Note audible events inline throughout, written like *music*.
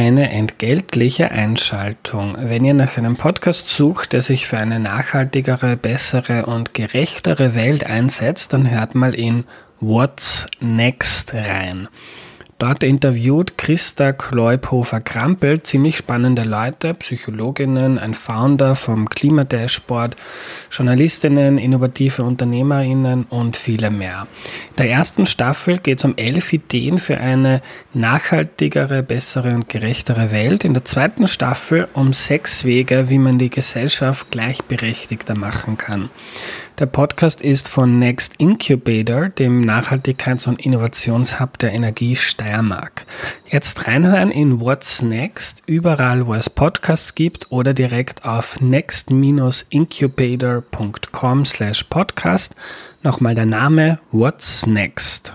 eine entgeltliche Einschaltung. Wenn ihr nach einem Podcast sucht, der sich für eine nachhaltigere, bessere und gerechtere Welt einsetzt, dann hört mal in What's Next rein. Dort interviewt Christa Kleubhofer-Krampel ziemlich spannende Leute, Psychologinnen, ein Founder vom Klimadashboard, Journalistinnen, innovative Unternehmerinnen und viele mehr. In der ersten Staffel geht es um elf Ideen für eine nachhaltigere, bessere und gerechtere Welt. In der zweiten Staffel um sechs Wege, wie man die Gesellschaft gleichberechtigter machen kann. Der Podcast ist von Next Incubator, dem Nachhaltigkeits- und Innovationshub der Energie Steiermark. Jetzt reinhören in What's Next, überall wo es Podcasts gibt oder direkt auf next-incubator.com slash podcast. Nochmal der Name What's Next.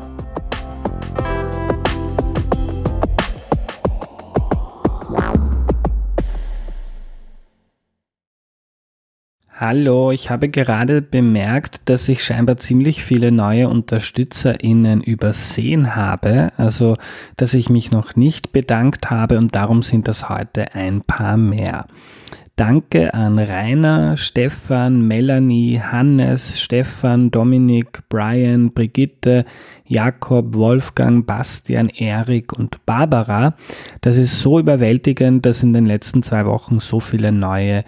Hallo, ich habe gerade bemerkt, dass ich scheinbar ziemlich viele neue UnterstützerInnen übersehen habe, also dass ich mich noch nicht bedankt habe und darum sind das heute ein paar mehr. Danke an Rainer, Stefan, Melanie, Hannes, Stefan, Dominik, Brian, Brigitte, Jakob, Wolfgang, Bastian, Erik und Barbara. Das ist so überwältigend, dass in den letzten zwei Wochen so viele neue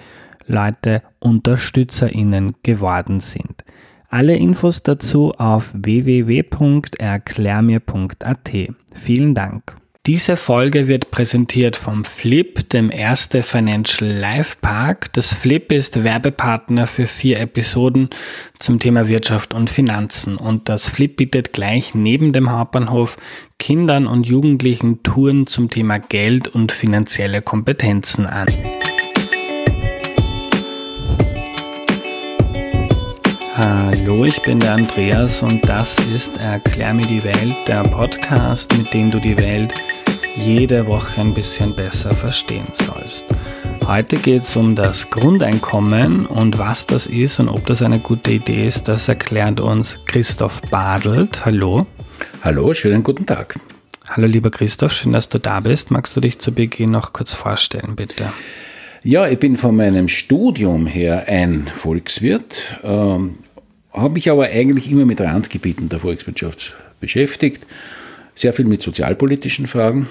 Leute UnterstützerInnen geworden sind. Alle Infos dazu auf www.erklärmir.at. Vielen Dank. Diese Folge wird präsentiert vom Flip, dem erste Financial Life Park. Das Flip ist Werbepartner für vier Episoden zum Thema Wirtschaft und Finanzen. Und das Flip bietet gleich neben dem Hauptbahnhof Kindern und Jugendlichen Touren zum Thema Geld und finanzielle Kompetenzen an. Hallo, ich bin der Andreas und das ist Erklär mir die Welt, der Podcast, mit dem du die Welt jede Woche ein bisschen besser verstehen sollst. Heute geht es um das Grundeinkommen und was das ist und ob das eine gute Idee ist, das erklärt uns Christoph Badelt. Hallo. Hallo, schönen guten Tag. Hallo lieber Christoph, schön, dass du da bist. Magst du dich zu Beginn noch kurz vorstellen, bitte? Ja, ich bin von meinem Studium her ein Volkswirt, ähm, habe mich aber eigentlich immer mit Randgebieten der Volkswirtschaft beschäftigt, sehr viel mit sozialpolitischen Fragen.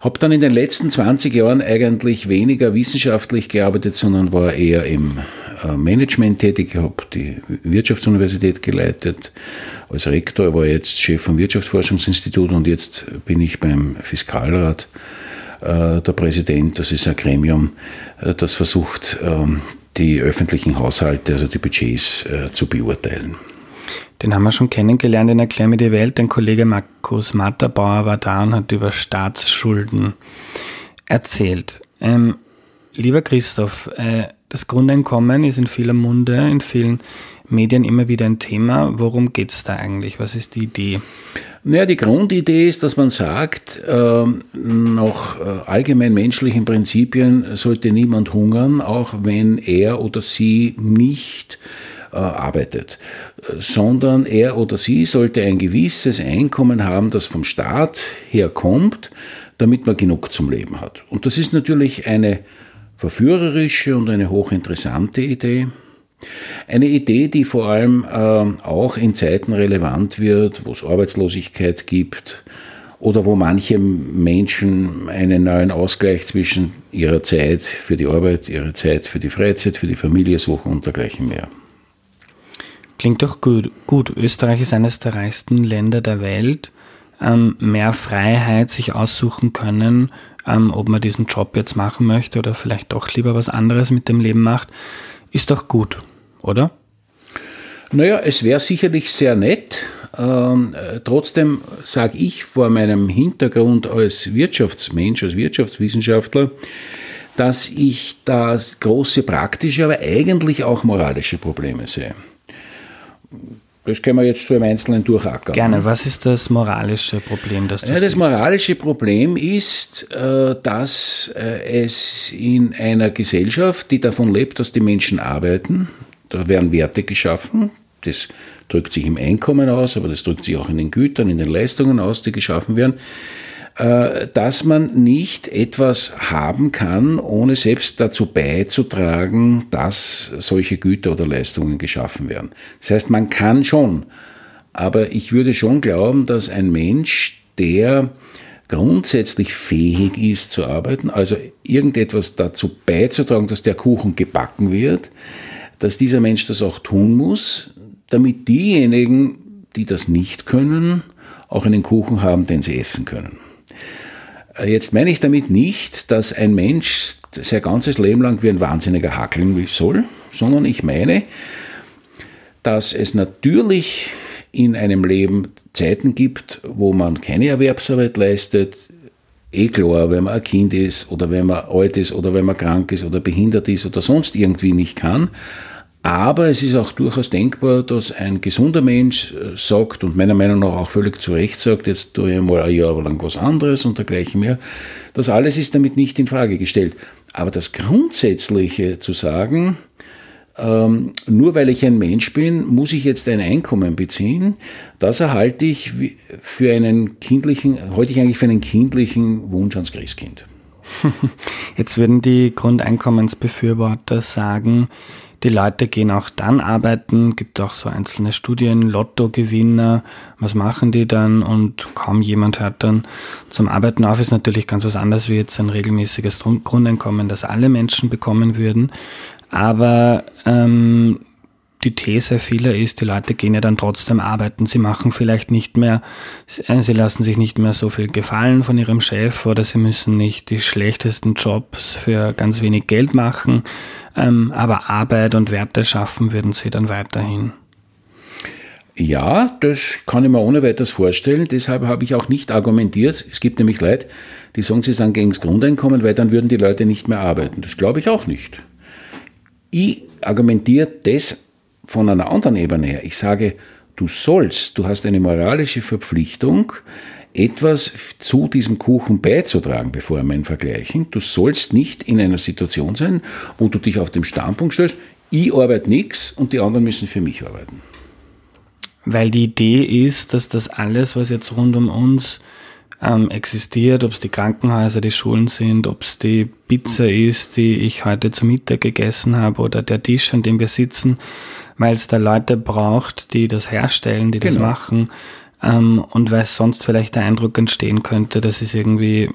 Habe dann in den letzten 20 Jahren eigentlich weniger wissenschaftlich gearbeitet, sondern war eher im äh, Management tätig. Ich habe die Wirtschaftsuniversität geleitet. Als Rektor war jetzt Chef vom Wirtschaftsforschungsinstitut und jetzt bin ich beim Fiskalrat äh, der Präsident. Das ist ein Gremium, äh, das versucht, ähm, die öffentlichen Haushalte, also die Budgets äh, zu beurteilen. Den haben wir schon kennengelernt in Erklär mir die Welt. Ein Kollege Markus Matterbauer war da und hat über Staatsschulden erzählt. Ähm, lieber Christoph, äh, das Grundeinkommen ist in vieler Munde, in vielen Medien immer wieder ein Thema. Worum geht es da eigentlich? Was ist die Idee? Naja, die Grundidee ist, dass man sagt, äh, nach äh, allgemein menschlichen Prinzipien sollte niemand hungern, auch wenn er oder sie nicht äh, arbeitet, sondern er oder sie sollte ein gewisses Einkommen haben, das vom Staat herkommt, damit man genug zum Leben hat. Und das ist natürlich eine verführerische und eine hochinteressante Idee. Eine Idee, die vor allem äh, auch in Zeiten relevant wird, wo es Arbeitslosigkeit gibt oder wo manche Menschen einen neuen Ausgleich zwischen ihrer Zeit für die Arbeit, ihrer Zeit für die Freizeit, für die Familie suchen und dergleichen mehr. Klingt doch gut. gut. Österreich ist eines der reichsten Länder der Welt. Ähm, mehr Freiheit sich aussuchen können, ähm, ob man diesen Job jetzt machen möchte oder vielleicht doch lieber was anderes mit dem Leben macht, ist doch gut oder? Naja, es wäre sicherlich sehr nett, Ähm, äh, trotzdem sage ich vor meinem Hintergrund als Wirtschaftsmensch, als Wirtschaftswissenschaftler, dass ich da große praktische, aber eigentlich auch moralische Probleme sehe. Das können wir jetzt so im Einzelnen durchackern. Gerne. Was ist das moralische Problem, das du ja, Das moralische Problem ist, äh, dass äh, es in einer Gesellschaft, die davon lebt, dass die Menschen arbeiten, da werden Werte geschaffen, das drückt sich im Einkommen aus, aber das drückt sich auch in den Gütern, in den Leistungen aus, die geschaffen werden, dass man nicht etwas haben kann, ohne selbst dazu beizutragen, dass solche Güter oder Leistungen geschaffen werden. Das heißt, man kann schon, aber ich würde schon glauben, dass ein Mensch, der grundsätzlich fähig ist zu arbeiten, also irgendetwas dazu beizutragen, dass der Kuchen gebacken wird, dass dieser Mensch das auch tun muss, damit diejenigen, die das nicht können, auch einen Kuchen haben, den sie essen können. Äh, jetzt meine ich damit nicht, dass ein Mensch sein ganzes Leben lang wie ein Wahnsinniger hackeln soll, sondern ich meine, dass es natürlich in einem Leben Zeiten gibt, wo man keine Erwerbsarbeit leistet. Eh klar, wenn man ein Kind ist oder wenn man alt ist oder wenn man krank ist oder behindert ist oder sonst irgendwie nicht kann. Aber es ist auch durchaus denkbar, dass ein gesunder Mensch äh, sagt und meiner Meinung nach auch völlig zu Recht sagt, jetzt tue ich mal ein Jahr lang was anderes und dergleichen mehr. Das alles ist damit nicht in Frage gestellt. Aber das Grundsätzliche zu sagen, ähm, nur weil ich ein Mensch bin, muss ich jetzt ein Einkommen beziehen, das erhalte ich für einen kindlichen, heute ich eigentlich für einen kindlichen Wunsch ans Christkind. *laughs* Jetzt würden die Grundeinkommensbefürworter sagen, die Leute gehen auch dann arbeiten, gibt auch so einzelne Studien, Lottogewinner, was machen die dann? Und kaum jemand hört dann zum Arbeiten auf, ist natürlich ganz was anderes wie jetzt ein regelmäßiges Grundeinkommen, das alle Menschen bekommen würden. Aber ähm, die These vieler ist, die Leute gehen ja dann trotzdem arbeiten. Sie machen vielleicht nicht mehr, äh, sie lassen sich nicht mehr so viel gefallen von ihrem Chef oder sie müssen nicht die schlechtesten Jobs für ganz wenig Geld machen. Ähm, aber Arbeit und Werte schaffen würden sie dann weiterhin. Ja, das kann ich mir ohne weiteres vorstellen. Deshalb habe ich auch nicht argumentiert. Es gibt nämlich Leute, die sagen, sie sind gegen das Grundeinkommen, weil dann würden die Leute nicht mehr arbeiten. Das glaube ich auch nicht. Ich argumentiere das von einer anderen Ebene her. Ich sage, du sollst, du hast eine moralische Verpflichtung, etwas zu diesem Kuchen beizutragen, bevor wir ihn vergleichen. Du sollst nicht in einer Situation sein, wo du dich auf dem Standpunkt stellst, ich arbeite nichts und die anderen müssen für mich arbeiten. Weil die Idee ist, dass das alles, was jetzt rund um uns ähm, existiert, ob es die Krankenhäuser, die Schulen sind, ob es die Pizza ist, die ich heute zu Mittag gegessen habe oder der Tisch, an dem wir sitzen, weil es da Leute braucht, die das herstellen, die genau. das machen ähm, und weil sonst vielleicht der Eindruck entstehen könnte, dass es irgendwie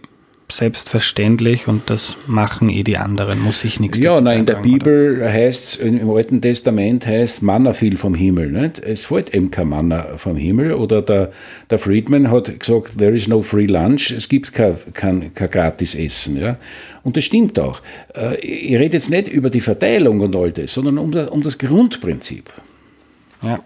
selbstverständlich und das machen eh die anderen, muss ich nichts Ja, na, in der Bibel heißt es, im Alten Testament heißt Manna fiel vom Himmel. Nicht? Es fällt eben kein Manna vom Himmel. Oder der, der Friedman hat gesagt, there is no free lunch, es gibt kein, kein, kein gratis Essen. Ja? Und das stimmt auch. Äh, ich rede jetzt nicht über die Verteilung und all das, sondern um das, um das Grundprinzip. Ja.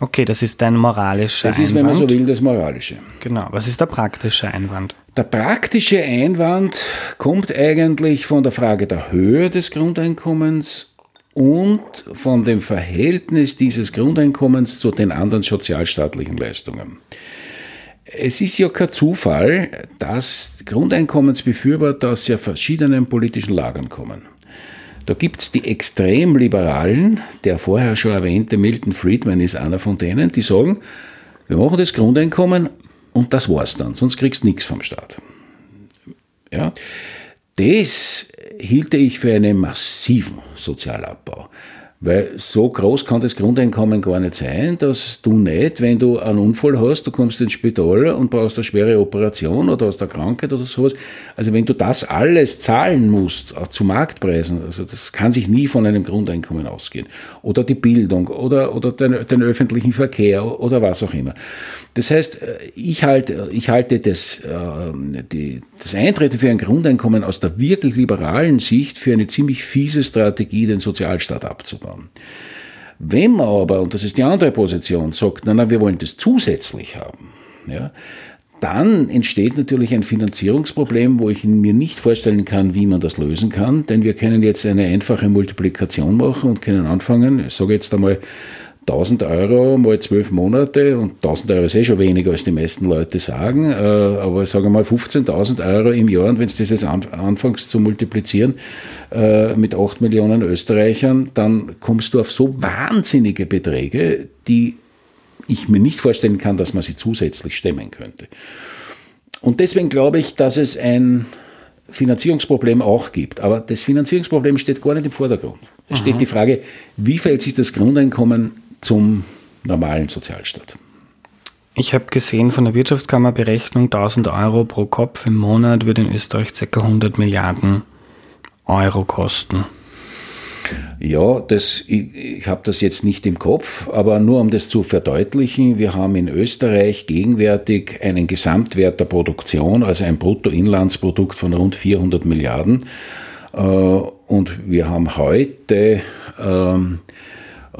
Okay, das ist dein moralischer Einwand. Das ist, wenn man so will, das moralische. Genau. Was ist der praktische Einwand? Der praktische Einwand kommt eigentlich von der Frage der Höhe des Grundeinkommens und von dem Verhältnis dieses Grundeinkommens zu den anderen sozialstaatlichen Leistungen. Es ist ja kein Zufall, dass Grundeinkommensbefürworter aus sehr verschiedenen politischen Lagern kommen. Da gibt es die Extremliberalen, der vorher schon erwähnte Milton Friedman ist einer von denen, die sagen, wir machen das Grundeinkommen und das war's dann, sonst kriegst du nichts vom Staat. Ja, das hielte ich für einen massiven Sozialabbau. Weil so groß kann das Grundeinkommen gar nicht sein, dass du nicht, wenn du einen Unfall hast, du kommst ins Spital und brauchst eine schwere Operation oder hast eine Krankheit oder sowas. Also wenn du das alles zahlen musst, auch zu Marktpreisen, also das kann sich nie von einem Grundeinkommen ausgehen. Oder die Bildung oder, oder den, den öffentlichen Verkehr oder was auch immer. Das heißt, ich halte, ich halte das, äh, die, das Eintreten für ein Grundeinkommen aus der wirklich liberalen Sicht für eine ziemlich fiese Strategie, den Sozialstaat abzubauen. Wenn man aber, und das ist die andere Position, sagt, na, na, wir wollen das zusätzlich haben, ja, dann entsteht natürlich ein Finanzierungsproblem, wo ich mir nicht vorstellen kann, wie man das lösen kann, denn wir können jetzt eine einfache Multiplikation machen und können anfangen, ich sage jetzt einmal 1000 Euro mal zwölf Monate und 1000 Euro ist eh schon weniger, als die meisten Leute sagen, äh, aber sagen wir mal 15.000 Euro im Jahr und wenn du das jetzt anfängst zu multiplizieren äh, mit 8 Millionen Österreichern, dann kommst du auf so wahnsinnige Beträge, die ich mir nicht vorstellen kann, dass man sie zusätzlich stemmen könnte. Und deswegen glaube ich, dass es ein Finanzierungsproblem auch gibt. Aber das Finanzierungsproblem steht gar nicht im Vordergrund. Es steht die Frage, wie verhält sich das Grundeinkommen zum normalen Sozialstaat? Ich habe gesehen von der Wirtschaftskammer Berechnung 1000 Euro pro Kopf im Monat würde in Österreich ca. 100 Milliarden Euro kosten. Ja, das, ich, ich habe das jetzt nicht im Kopf, aber nur um das zu verdeutlichen, wir haben in Österreich gegenwärtig einen Gesamtwert der Produktion, also ein Bruttoinlandsprodukt von rund 400 Milliarden. Äh, und wir haben heute ähm, äh,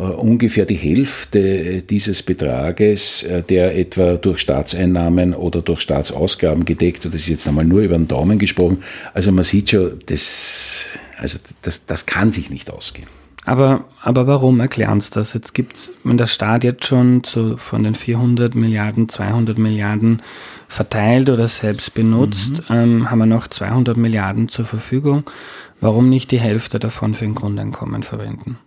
ungefähr die Hälfte dieses Betrages, äh, der etwa durch Staatseinnahmen oder durch Staatsausgaben gedeckt wird. Das ist jetzt einmal nur über den Daumen gesprochen. Also man sieht schon, das also das, das kann sich nicht ausgehen. Aber, aber warum erklären Sie das? Jetzt gibt es, wenn der Staat jetzt schon zu, von den 400 Milliarden 200 Milliarden verteilt oder selbst benutzt, mhm. ähm, haben wir noch 200 Milliarden zur Verfügung. Warum nicht die Hälfte davon für ein Grundeinkommen verwenden?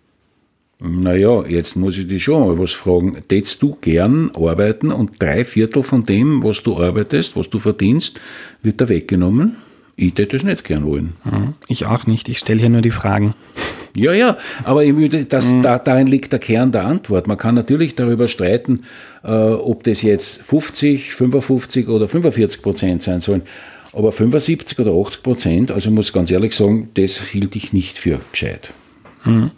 Naja, jetzt muss ich dich schon mal was fragen. Tätst du gern arbeiten und drei Viertel von dem, was du arbeitest, was du verdienst, wird da weggenommen? Ich hätte das nicht gern wollen. Mhm. Ich auch nicht. Ich stelle hier nur die Fragen. *laughs* Ja, ja, aber ich würde, das, mhm. da, darin liegt der Kern der Antwort. Man kann natürlich darüber streiten, äh, ob das jetzt 50, 55 oder 45 Prozent sein sollen. Aber 75 oder 80 Prozent, also ich muss ganz ehrlich sagen, das hielt ich nicht für gescheit. Mhm.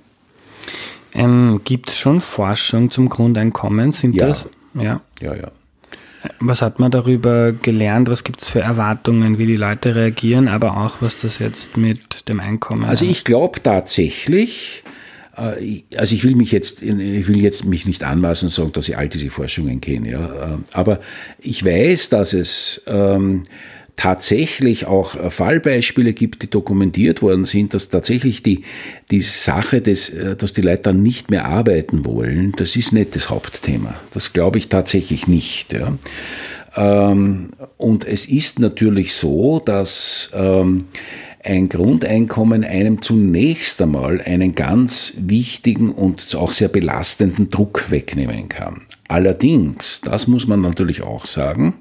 Ähm, Gibt es schon Forschung zum Grundeinkommen? Sind ja. das? Ja. Ja, ja. Was hat man darüber gelernt? Was gibt es für Erwartungen, wie die Leute reagieren, aber auch was das jetzt mit dem Einkommen Also ich glaube tatsächlich, äh, also ich will mich jetzt, ich will jetzt mich nicht anmaßen und sagen, dass ich all diese Forschungen kenne, ja. Äh, aber ich weiß, dass es ähm, tatsächlich auch äh, Fallbeispiele gibt, die dokumentiert worden sind, dass tatsächlich die, die Sache, des, äh, dass die Leute dann nicht mehr arbeiten wollen, das ist nicht das Hauptthema. Das glaube ich tatsächlich nicht. Ja. Ähm, und es ist natürlich so, dass ähm, ein Grundeinkommen einem zunächst einmal einen ganz wichtigen und auch sehr belastenden Druck wegnehmen kann. Allerdings, das muss man natürlich auch sagen,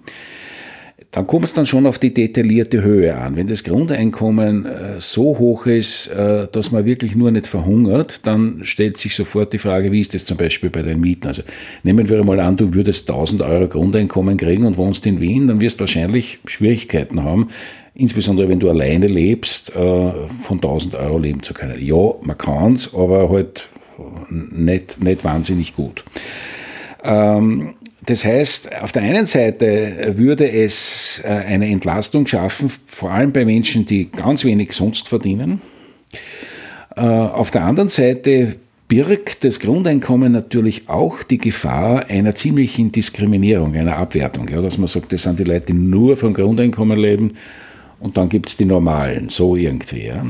dann kommt es dann schon auf die detaillierte Höhe an. Wenn das Grundeinkommen äh, so hoch ist, äh, dass man wirklich nur nicht verhungert, dann stellt sich sofort die Frage, wie ist das zum Beispiel bei den Mieten? Also nehmen wir mal an, du würdest 1000 Euro Grundeinkommen kriegen und wohnst in Wien, dann wirst du wahrscheinlich Schwierigkeiten haben, insbesondere wenn du alleine lebst, äh, von 1000 Euro leben zu können. Ja, man kann es, aber halt nicht, nicht wahnsinnig gut. Ähm, das heißt, auf der einen Seite würde es äh, eine Entlastung schaffen, vor allem bei Menschen, die ganz wenig sonst verdienen. Äh, auf der anderen Seite birgt das Grundeinkommen natürlich auch die Gefahr einer ziemlichen Diskriminierung, einer Abwertung. Ja, dass man sagt, das sind die Leute, die nur vom Grundeinkommen leben und dann gibt es die Normalen, so irgendwie. Ja.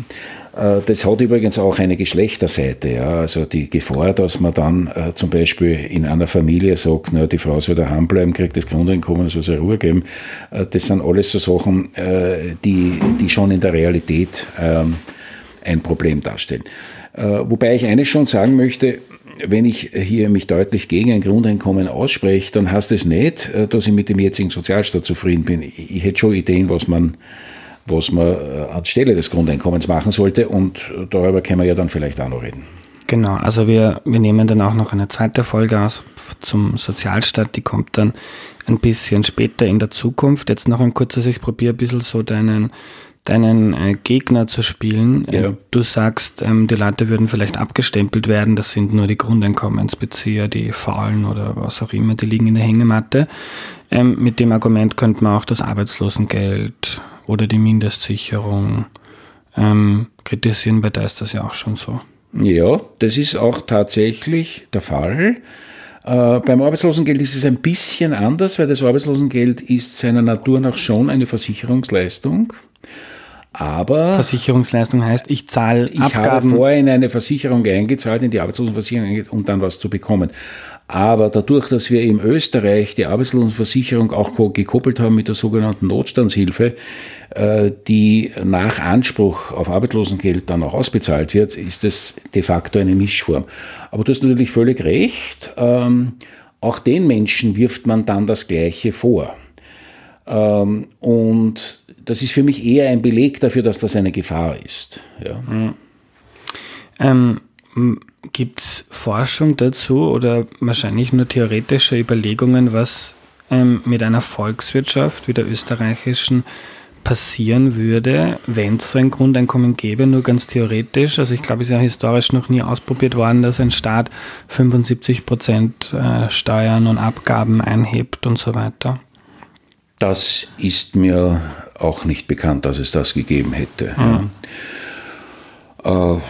Äh, das hat übrigens auch eine Geschlechterseite. Ja. Also die Gefahr, dass man dann äh, zum Beispiel in einer Familie sagt, na, die Frau soll daheim bleiben, kriegt das Grundeinkommen, soll sie Ruhe geben. Äh, das sind alles so Sachen, äh, die, die schon in der Realität ähm, ein Problem darstellen. Äh, wobei ich eines schon sagen möchte, wenn ich hier mich deutlich gegen ein Grundeinkommen ausspreche, dann heißt es das nicht, äh, dass ich mit dem jetzigen Sozialstaat zufrieden bin. Ich, ich hätte schon Ideen, was man was man äh, anstelle des Grundeinkommens machen sollte. Und darüber können wir ja dann vielleicht auch noch reden. Genau, also wir, wir nehmen dann auch noch eine zweite Folge aus zum Sozialstaat, die kommt dann ein bisschen später in der Zukunft. Jetzt noch ein kurzes, ich probiere ein bisschen so deinen, deinen äh, Gegner zu spielen. Ja. Äh, du sagst, ähm, die Leute würden vielleicht abgestempelt werden, das sind nur die Grundeinkommensbezieher, die faulen oder was auch immer, die liegen in der Hängematte. Ähm, mit dem Argument könnte man auch das Arbeitslosengeld oder die Mindestsicherung ähm, kritisieren, weil da ist das ja auch schon so. Ja, das ist auch tatsächlich der Fall. Äh, beim Arbeitslosengeld ist es ein bisschen anders, weil das Arbeitslosengeld ist seiner Natur nach schon eine Versicherungsleistung. Aber Versicherungsleistung heißt, ich zahle ich habe vorher in eine Versicherung eingezahlt, in die Arbeitslosenversicherung, um dann was zu bekommen. Aber dadurch, dass wir in Österreich die Arbeitslosenversicherung auch gekoppelt haben mit der sogenannten Notstandshilfe, äh, die nach Anspruch auf Arbeitslosengeld dann auch ausbezahlt wird, ist das de facto eine Mischform. Aber du hast natürlich völlig recht. Ähm, auch den Menschen wirft man dann das Gleiche vor. Ähm, und das ist für mich eher ein Beleg dafür, dass das eine Gefahr ist. Ja. Mhm. Ähm, Gibt es Forschung dazu oder wahrscheinlich nur theoretische Überlegungen, was ähm, mit einer Volkswirtschaft wie der österreichischen passieren würde, wenn es so ein Grundeinkommen gäbe, nur ganz theoretisch. Also ich glaube, es ist ja historisch noch nie ausprobiert worden, dass ein Staat 75 Prozent äh, Steuern und Abgaben einhebt und so weiter. Das ist mir auch nicht bekannt, dass es das gegeben hätte. Mhm. Ja. Äh,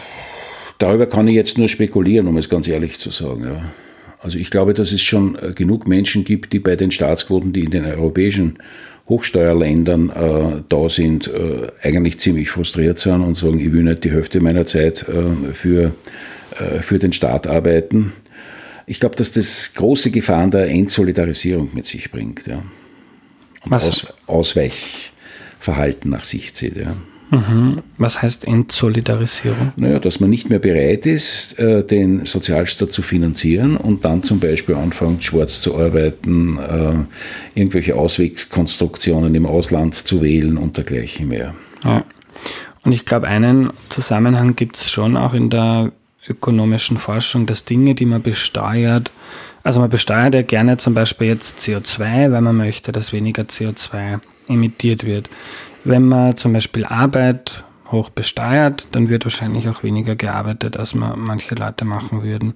darüber kann ich jetzt nur spekulieren, um es ganz ehrlich zu sagen. Ja. Also ich glaube, dass es schon äh, genug Menschen gibt, die bei den Staatsquoten, die in den europäischen Hochsteuerländern äh, da sind, äh, eigentlich ziemlich frustriert sind und sagen, ich will nicht die Hälfte meiner Zeit äh, für, äh, für den Staat arbeiten. Ich glaube, dass das große Gefahren der Entsolidarisierung mit sich bringt. Ja. Und Aus, Ausweichverhalten nach sich zieht. Ja. Mhm. Was heißt Entsolidarisierung? Naja, dass man nicht mehr bereit ist, äh, den Sozialstaat zu finanzieren und dann zum Beispiel anfängt, schwarz zu arbeiten, äh, irgendwelche Auswegskonstruktionen im Ausland zu wählen und dergleichen mehr. Ja. Und ich glaube, einen Zusammenhang gibt es schon auch in der ökonomischen Forschung, dass Dinge, die man besteuert, also man besteuert ja gerne zum Beispiel jetzt CO2, weil man möchte, dass weniger CO2 emittiert wird. Wenn man zum Beispiel Arbeit hoch besteuert, dann wird wahrscheinlich auch weniger gearbeitet, als man manche Leute machen würden,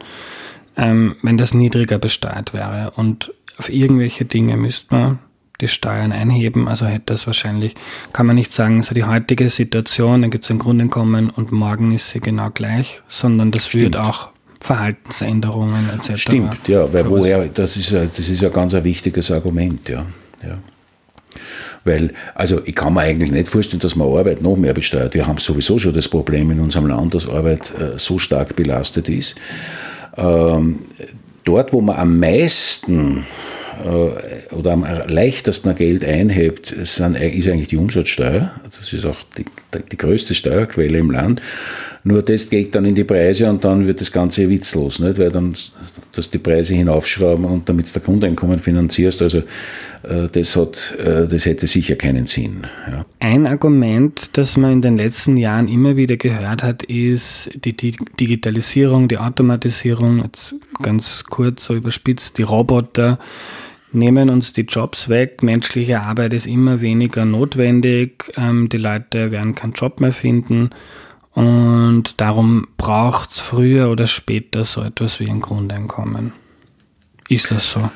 ähm, wenn das niedriger besteuert wäre. Und auf irgendwelche Dinge müsste man die Steuern einheben. Also hätte das wahrscheinlich, kann man nicht sagen, so die heutige Situation, da gibt es ein Grundeinkommen und morgen ist sie genau gleich, sondern das Stimmt. wird auch Verhaltensänderungen etc. Stimmt, ja, weil woher, das ist, das ist ja ganz ein wichtiges Argument, ja. ja. Weil, also ich kann mir eigentlich nicht vorstellen, dass man Arbeit noch mehr besteuert. Wir haben sowieso schon das Problem in unserem Land, dass Arbeit äh, so stark belastet ist. Ähm, dort, wo man am meisten äh, oder am leichtesten Geld einhebt, sind, ist eigentlich die Umsatzsteuer. Das ist auch die, die größte Steuerquelle im Land. Nur das geht dann in die Preise und dann wird das Ganze witzlos, nicht? weil dann dass die Preise hinaufschrauben und damit du der Grundeinkommen finanzierst. Also äh, das, hat, äh, das hätte sicher keinen Sinn. Ja. Ein Argument, das man in den letzten Jahren immer wieder gehört hat, ist die Digitalisierung, die Automatisierung, jetzt ganz kurz so überspitzt, die Roboter nehmen uns die Jobs weg, menschliche Arbeit ist immer weniger notwendig, ähm, die Leute werden keinen Job mehr finden und darum braucht es früher oder später so etwas wie ein Grundeinkommen. Ist das so?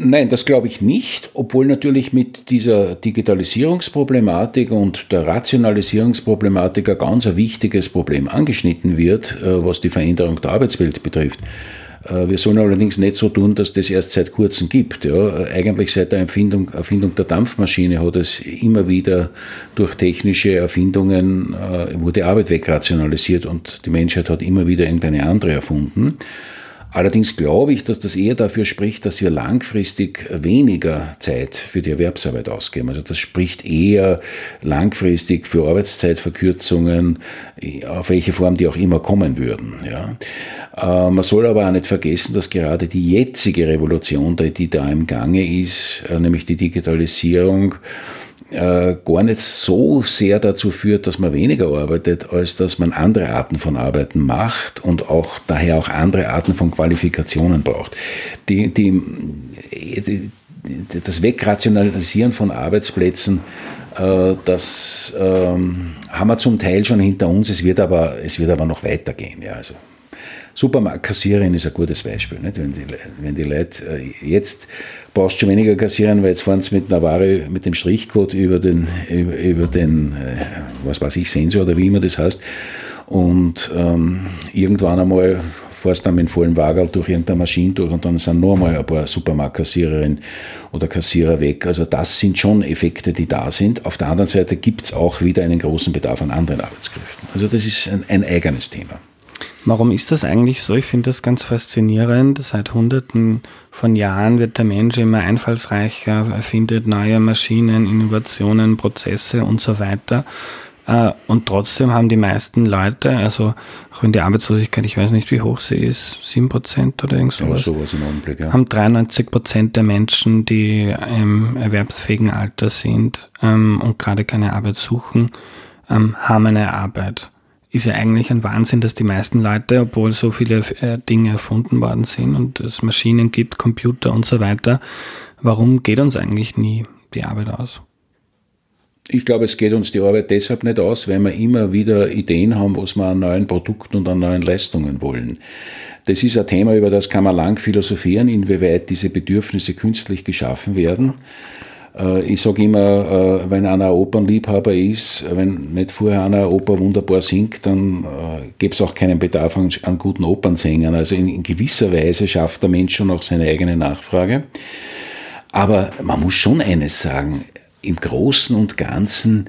Nein, das glaube ich nicht, obwohl natürlich mit dieser Digitalisierungsproblematik und der Rationalisierungsproblematik ein ganz wichtiges Problem angeschnitten wird, äh, was die Veränderung der Arbeitswelt betrifft. Äh, wir sollen allerdings nicht so tun, dass das erst seit kurzem gibt. Ja. Eigentlich seit der Erfindung, Erfindung der Dampfmaschine hat es immer wieder durch technische Erfindungen äh, wurde Arbeit wegrationalisiert und die Menschheit hat immer wieder irgendeine andere erfunden. Allerdings glaube ich, dass das eher dafür spricht, dass wir langfristig weniger Zeit für die Erwerbsarbeit ausgeben. Also das spricht eher langfristig für Arbeitszeitverkürzungen, auf welche Form die auch immer kommen würden. Ja. Äh, man soll aber auch nicht vergessen, dass gerade die jetzige Revolution, die da im Gange ist, äh, nämlich die Digitalisierung, äh, gar nicht so sehr dazu führt, dass man weniger arbeitet, als dass man andere Arten von Arbeiten macht und auch daher auch andere Arten von Qualifikationen braucht. Die, die, die, das Wegrationalisieren von Arbeitsplätzen, das ähm, haben wir zum Teil schon hinter uns, es wird aber, es wird aber noch weitergehen. Ja, also Supermarktkassiererin ist ein gutes Beispiel. Nicht? Wenn, die, wenn die Leute äh, jetzt brauchst du schon weniger kassieren, weil jetzt fahren sie mit einer Ware mit dem Strichcode über den, über, über den äh, was weiß ich, Sensor oder wie immer das heißt. und ähm, irgendwann einmal fährst dann mit dem vollen Wagen durch irgendeine Maschine durch und dann sind noch einmal ein paar Supermarktkassiererinnen oder Kassierer weg. Also das sind schon Effekte, die da sind. Auf der anderen Seite gibt es auch wieder einen großen Bedarf an anderen Arbeitskräften. Also das ist ein, ein eigenes Thema. Warum ist das eigentlich so? Ich finde das ganz faszinierend. Seit Hunderten von Jahren wird der Mensch immer einfallsreicher, erfindet neue Maschinen, Innovationen, Prozesse und so weiter. Äh, und trotzdem haben die meisten Leute, also auch wenn die Arbeitslosigkeit, ich weiß nicht, wie hoch sie ist, 7% oder irgend sowas, ja, sowas im Augenblick, ja. haben 93% der Menschen, die im erwerbsfähigen Alter sind ähm, und gerade keine Arbeit suchen, ähm, haben eine Arbeit. Ist ja eigentlich ein Wahnsinn, dass die meisten Leute, obwohl so viele äh, Dinge erfunden worden sind und es Maschinen gibt, Computer und so weiter, warum geht uns eigentlich nie die Arbeit aus? Ich glaube, es geht uns die Arbeit deshalb nicht aus, weil wir immer wieder Ideen haben, was wir an neuen Produkten und an neuen Leistungen wollen. Das ist ein Thema, über das kann man lang philosophieren, inwieweit diese Bedürfnisse künstlich geschaffen werden. Äh, ich sage immer, äh, wenn einer Opernliebhaber ist, wenn nicht vorher einer Oper wunderbar singt, dann äh, gibt es auch keinen Bedarf an, an guten Opernsängern. Also in, in, gewisser Weise schafft der Mensch schon auch seine eigene Nachfrage. Aber man muss schon eines sagen, im Großen und Ganzen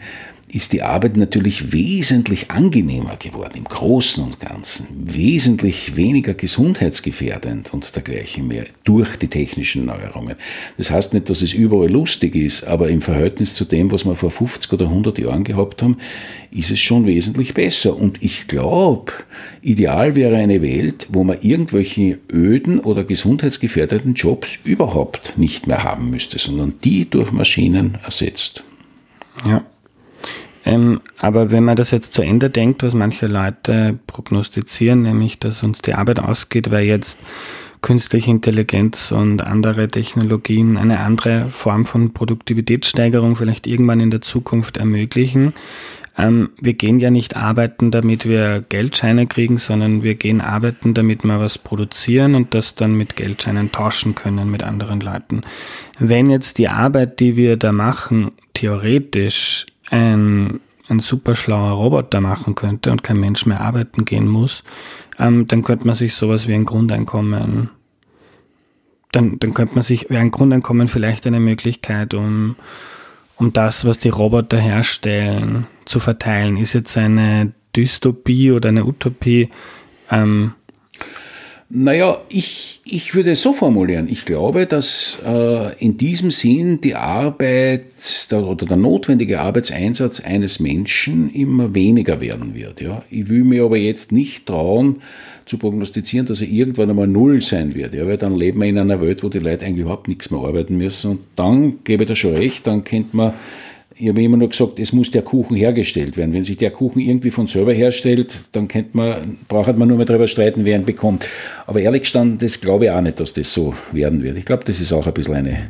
ist die Arbeit natürlich wesentlich angenehmer geworden, im Großen und Ganzen, wesentlich weniger gesundheitsgefährdend und dergleichen mehr durch die technischen Neuerungen. Das heißt nicht, dass es überall lustig ist, aber im Verhältnis zu dem, was wir vor 50 oder 100 Jahren gehabt haben, ist es schon wesentlich besser. Und ich glaube, ideal wäre eine Welt, wo man irgendwelche öden oder gesundheitsgefährdeten Jobs überhaupt nicht mehr haben müsste, sondern die durch Maschinen ersetzt. Ja. Ähm, aber wenn man das jetzt zu Ende denkt, was manche Leute prognostizieren, nämlich dass uns die Arbeit ausgeht, weil jetzt künstliche Intelligenz und andere Technologien eine andere Form von Produktivitätssteigerung vielleicht irgendwann in der Zukunft ermöglichen. Ähm, wir gehen ja nicht arbeiten, damit wir Geldscheine kriegen, sondern wir gehen arbeiten, damit wir was produzieren und das dann mit Geldscheinen tauschen können mit anderen Leuten. Wenn jetzt die Arbeit, die wir da machen, theoretisch ein, ein super schlauer Roboter machen könnte und kein Mensch mehr arbeiten gehen muss, ähm, dann könnte man sich sowas wie ein Grundeinkommen, dann, dann könnte man sich wie ein Grundeinkommen vielleicht eine Möglichkeit, um, um das, was die Roboter herstellen, zu verteilen. Ist jetzt eine Dystopie oder eine Utopie? Ähm, naja, ich, ich würde es so formulieren. Ich glaube, dass äh, in diesem Sinn die Arbeit der, oder der notwendige Arbeitseinsatz eines Menschen immer weniger werden wird. Ja. Ich will mir aber jetzt nicht trauen, zu prognostizieren, dass er irgendwann einmal null sein wird. Ja, weil dann leben wir in einer Welt, wo die Leute eigentlich überhaupt nichts mehr arbeiten müssen. Und dann gebe ich da schon recht, dann kennt man ich habe immer nur gesagt, es muss der Kuchen hergestellt werden. Wenn sich der Kuchen irgendwie von selber herstellt, dann kennt man, braucht man nur mehr darüber streiten, wer ihn bekommt. Aber ehrlich gestanden, das glaube ich auch nicht, dass das so werden wird. Ich glaube, das ist auch ein bisschen eine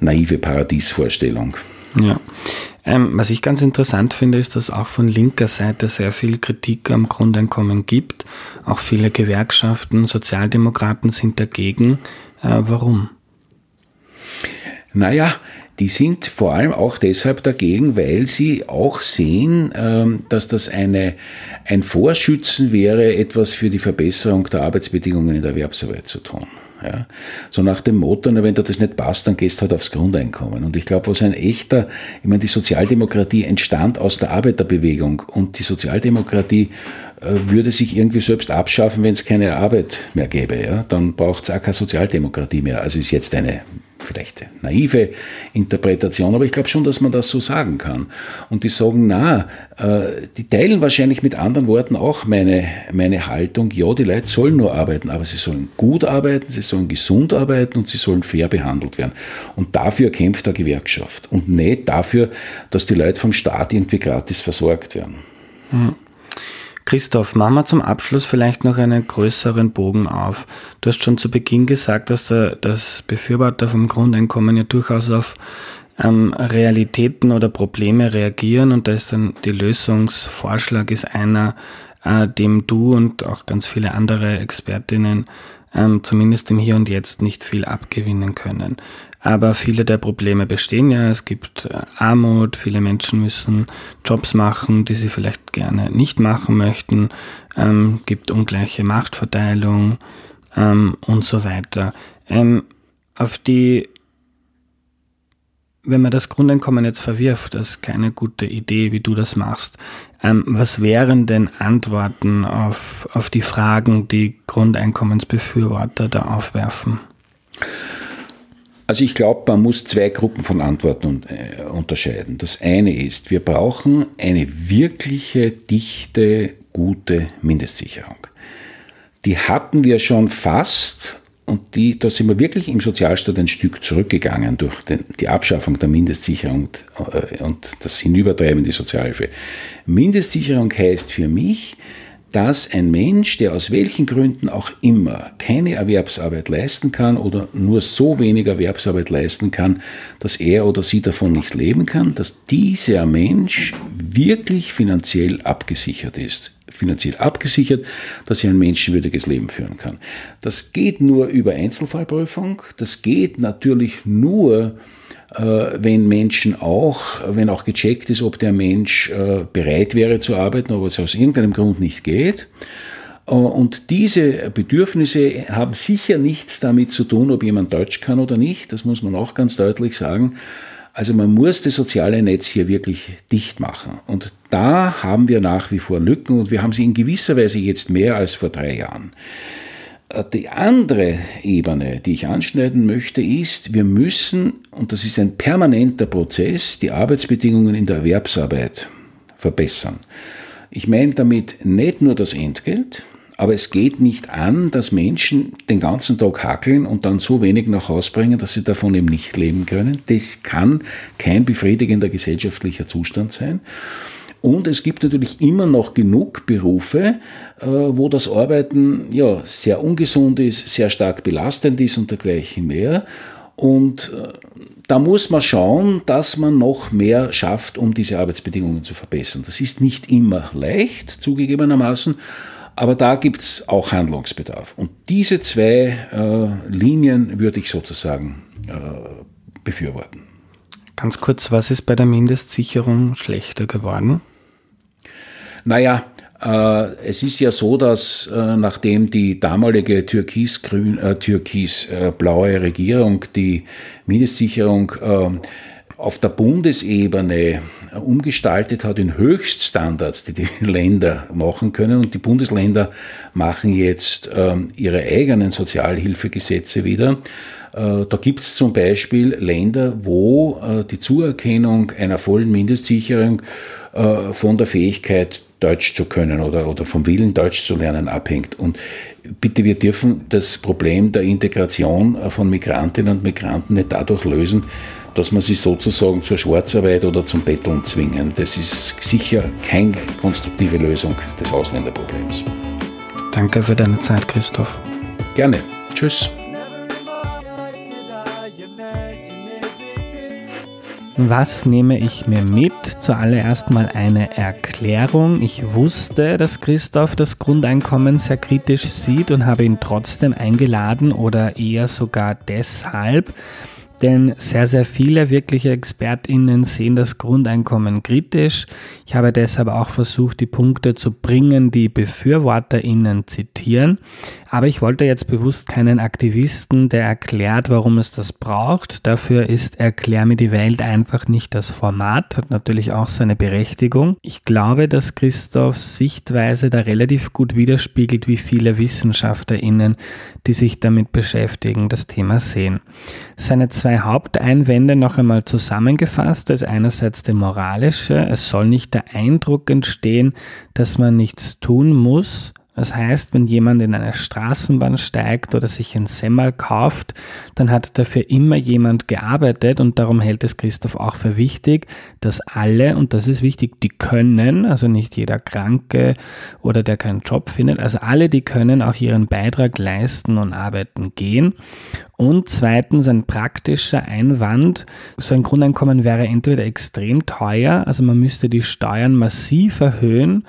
naive Paradiesvorstellung. Ja. Ähm, was ich ganz interessant finde, ist, dass auch von linker Seite sehr viel Kritik am Grundeinkommen gibt. Auch viele Gewerkschaften, Sozialdemokraten sind dagegen. Äh, warum? Naja, die sind vor allem auch deshalb dagegen, weil sie auch sehen, ähm, dass das eine, ein Vorschützen wäre, etwas für die Verbesserung der Arbeitsbedingungen in der Erwerbsarbeit zu tun. Ja? So nach dem Motto, wenn dir das nicht passt, dann gehst du halt aufs Grundeinkommen. Und ich glaube, was ein echter, ich meine, die Sozialdemokratie entstand aus der Arbeiterbewegung und die Sozialdemokratie äh, würde sich irgendwie selbst abschaffen, wenn es keine Arbeit mehr gäbe. Ja? Dann braucht es auch keine Sozialdemokratie mehr. Also ist jetzt eine vielleicht eine naive Interpretation, aber ich glaube schon, dass man das so sagen kann. Und die sagen, na, äh, die teilen wahrscheinlich mit anderen Worten auch meine, meine Haltung, ja, die Leute sollen nur arbeiten, aber sie sollen gut arbeiten, sie sollen gesund arbeiten und sie sollen fair behandelt werden. Und dafür kämpft der Gewerkschaft und nicht dafür, dass die Leute vom Staat irgendwie gratis versorgt werden. Mhm. Christoph, machen wir zum Abschluss vielleicht noch einen größeren Bogen auf. Du hast schon zu Beginn gesagt, dass der, das Befürworter vom Grundeinkommen ja durchaus auf ähm, Realitäten oder Probleme reagieren und da ist dann die Lösungsvorschlag ist einer, äh, dem du und auch ganz viele andere Expertinnen ähm, zumindest im Hier und Jetzt nicht viel abgewinnen können. Aber viele der Probleme bestehen ja. Es gibt äh, Armut, viele Menschen müssen Jobs machen, die sie vielleicht gerne nicht machen möchten, ähm, gibt ungleiche Machtverteilung ähm, und so weiter. Ähm, auf die wenn man das Grundeinkommen jetzt verwirft, das ist keine gute Idee, wie du das machst. Ähm, was wären denn Antworten auf, auf die Fragen, die Grundeinkommensbefürworter da aufwerfen? Also ich glaube, man muss zwei Gruppen von Antworten äh, unterscheiden. Das eine ist, wir brauchen eine wirkliche, dichte, gute Mindestsicherung. Die hatten wir schon fast und die, da sind wir wirklich im Sozialstaat ein Stück zurückgegangen durch den, die Abschaffung der Mindestsicherung und, äh, das Hinübertreiben in die Sozialhilfe. Mindestsicherung heißt für mich, dass ein Mensch, der aus welchen Gründen auch immer keine Erwerbsarbeit leisten kann oder nur so wenig Erwerbsarbeit leisten kann, dass er oder sie davon nicht leben kann, dass dieser Mensch wirklich finanziell abgesichert ist. Finanziell abgesichert, dass er ein menschenwürdiges Leben führen kann. Das geht nur über Einzelfallprüfung, das geht natürlich nur äh, wenn Menschen auch, wenn auch gecheckt ist, ob der Mensch äh, bereit wäre zu arbeiten, aber es aus irgendeinem Grund nicht geht. Äh, und diese Bedürfnisse haben sicher nichts damit zu tun, ob jemand Deutsch kann oder nicht. Das muss man auch ganz deutlich sagen. Also man muss das soziale Netz hier wirklich dicht machen. Und da haben wir nach wie vor Lücken und wir haben sie in gewisser Weise jetzt mehr als vor drei Jahren. Äh, die andere Ebene, die ich anschneiden möchte, ist, wir müssen, und das ist ein permanenter Prozess, die Arbeitsbedingungen in der Erwerbsarbeit verbessern. Ich meine damit nicht nur das Entgelt, aber es geht nicht an, dass Menschen den ganzen Tag hackeln und dann so wenig nach Hause bringen, dass sie davon eben nicht leben können. Das kann kein befriedigender gesellschaftlicher Zustand sein. Und es gibt natürlich immer noch genug Berufe, äh, wo das Arbeiten ja, sehr ungesund ist, sehr stark belastend ist und dergleichen mehr. Und äh, da muss man schauen, dass man noch mehr schafft, um diese Arbeitsbedingungen zu verbessern. Das ist nicht immer leicht, zugegebenermaßen, aber da gibt es auch Handlungsbedarf. Und diese zwei äh, Linien würde ich sozusagen äh, befürworten. Ganz kurz, was ist bei der Mindestsicherung schlechter geworden? Naja, äh, es ist ja so, dass äh, nachdem die damalige türkis-grün, äh, türkis-blaue äh, Regierung die Mindestsicherung auf der Bundesebene umgestaltet hat in Höchststandards, die die *laughs* Länder machen können. Und die Bundesländer machen jetzt ähm, ihre eigenen Sozialhilfegesetze wieder. Äh, da gibt es zum Beispiel Länder, wo äh, die Zuerkennung einer vollen Mindestsicherung äh, von der Fähigkeit Deutsch zu können oder, oder vom Willen Deutsch zu lernen abhängt. Und bitte, wir dürfen das Problem der Integration von Migrantinnen und Migranten nicht dadurch lösen, dass man sie sozusagen zur Schwarzarbeit oder zum Betteln zwingen. Das ist sicher keine konstruktive Lösung des Ausländerproblems. Danke für deine Zeit, Christoph. Gerne. Tschüss. Was nehme ich mir mit? Zuallererst mal eine Erklärung. Ich wusste, dass Christoph das Grundeinkommen sehr kritisch sieht und habe ihn trotzdem eingeladen oder eher sogar deshalb, denn sehr, sehr viele wirkliche ExpertInnen sehen das Grundeinkommen kritisch. Ich habe deshalb auch versucht, die Punkte zu bringen, die BefürworterInnen zitieren. Aber ich wollte jetzt bewusst keinen Aktivisten, der erklärt, warum es das braucht. Dafür ist Erklär mir die Welt einfach nicht das Format, hat natürlich auch seine Berechtigung. Ich glaube, dass Christophs Sichtweise da relativ gut widerspiegelt, wie viele WissenschaftlerInnen, die sich damit beschäftigen, das Thema sehen. Seine zwei Haupteinwände noch einmal zusammengefasst. Das ist einerseits der moralische. Es soll nicht der Eindruck entstehen, dass man nichts tun muss, das heißt, wenn jemand in eine Straßenbahn steigt oder sich ein Semmel kauft, dann hat dafür immer jemand gearbeitet und darum hält es Christoph auch für wichtig, dass alle, und das ist wichtig, die können, also nicht jeder Kranke oder der keinen Job findet, also alle, die können auch ihren Beitrag leisten und arbeiten gehen. Und zweitens ein praktischer Einwand, so ein Grundeinkommen wäre entweder extrem teuer, also man müsste die Steuern massiv erhöhen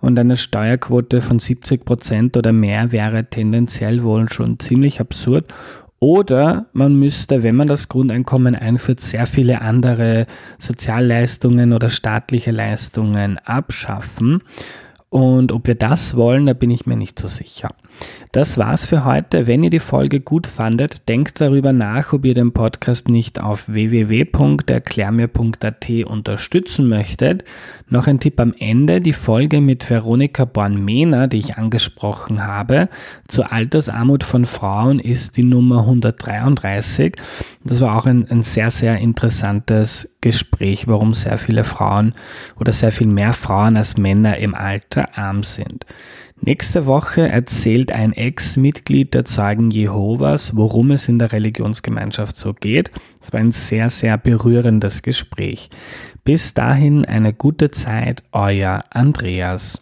und eine Steuerquote von 70 Prozent oder mehr wäre tendenziell wohl schon ziemlich absurd Oder man müsste, wenn man das Grundeinkommen einführt, sehr viele andere Sozialleistungen oder staatliche Leistungen abschaffen. Und ob wir das wollen, da bin ich mir nicht so sicher. Das war's für heute. Wenn ihr die Folge gut fandet, denkt darüber nach, ob ihr den Podcast nicht auf www.erklärmir.at unterstützen möchtet. Noch ein Tipp am Ende, die Folge mit Veronika Born-Mehner, die ich angesprochen habe, zur Altersarmut von Frauen ist die Nummer 133. Das war auch ein, ein sehr, sehr interessantes Gespräch, warum sehr viele Frauen oder sehr viel mehr Frauen als Männer im Alter arm sind. Nächste Woche erzählt ein Ex-Mitglied der Zeugen Jehovas, worum es in der Religionsgemeinschaft so geht. Es war ein sehr, sehr berührendes Gespräch. Bis dahin eine gute Zeit, euer Andreas.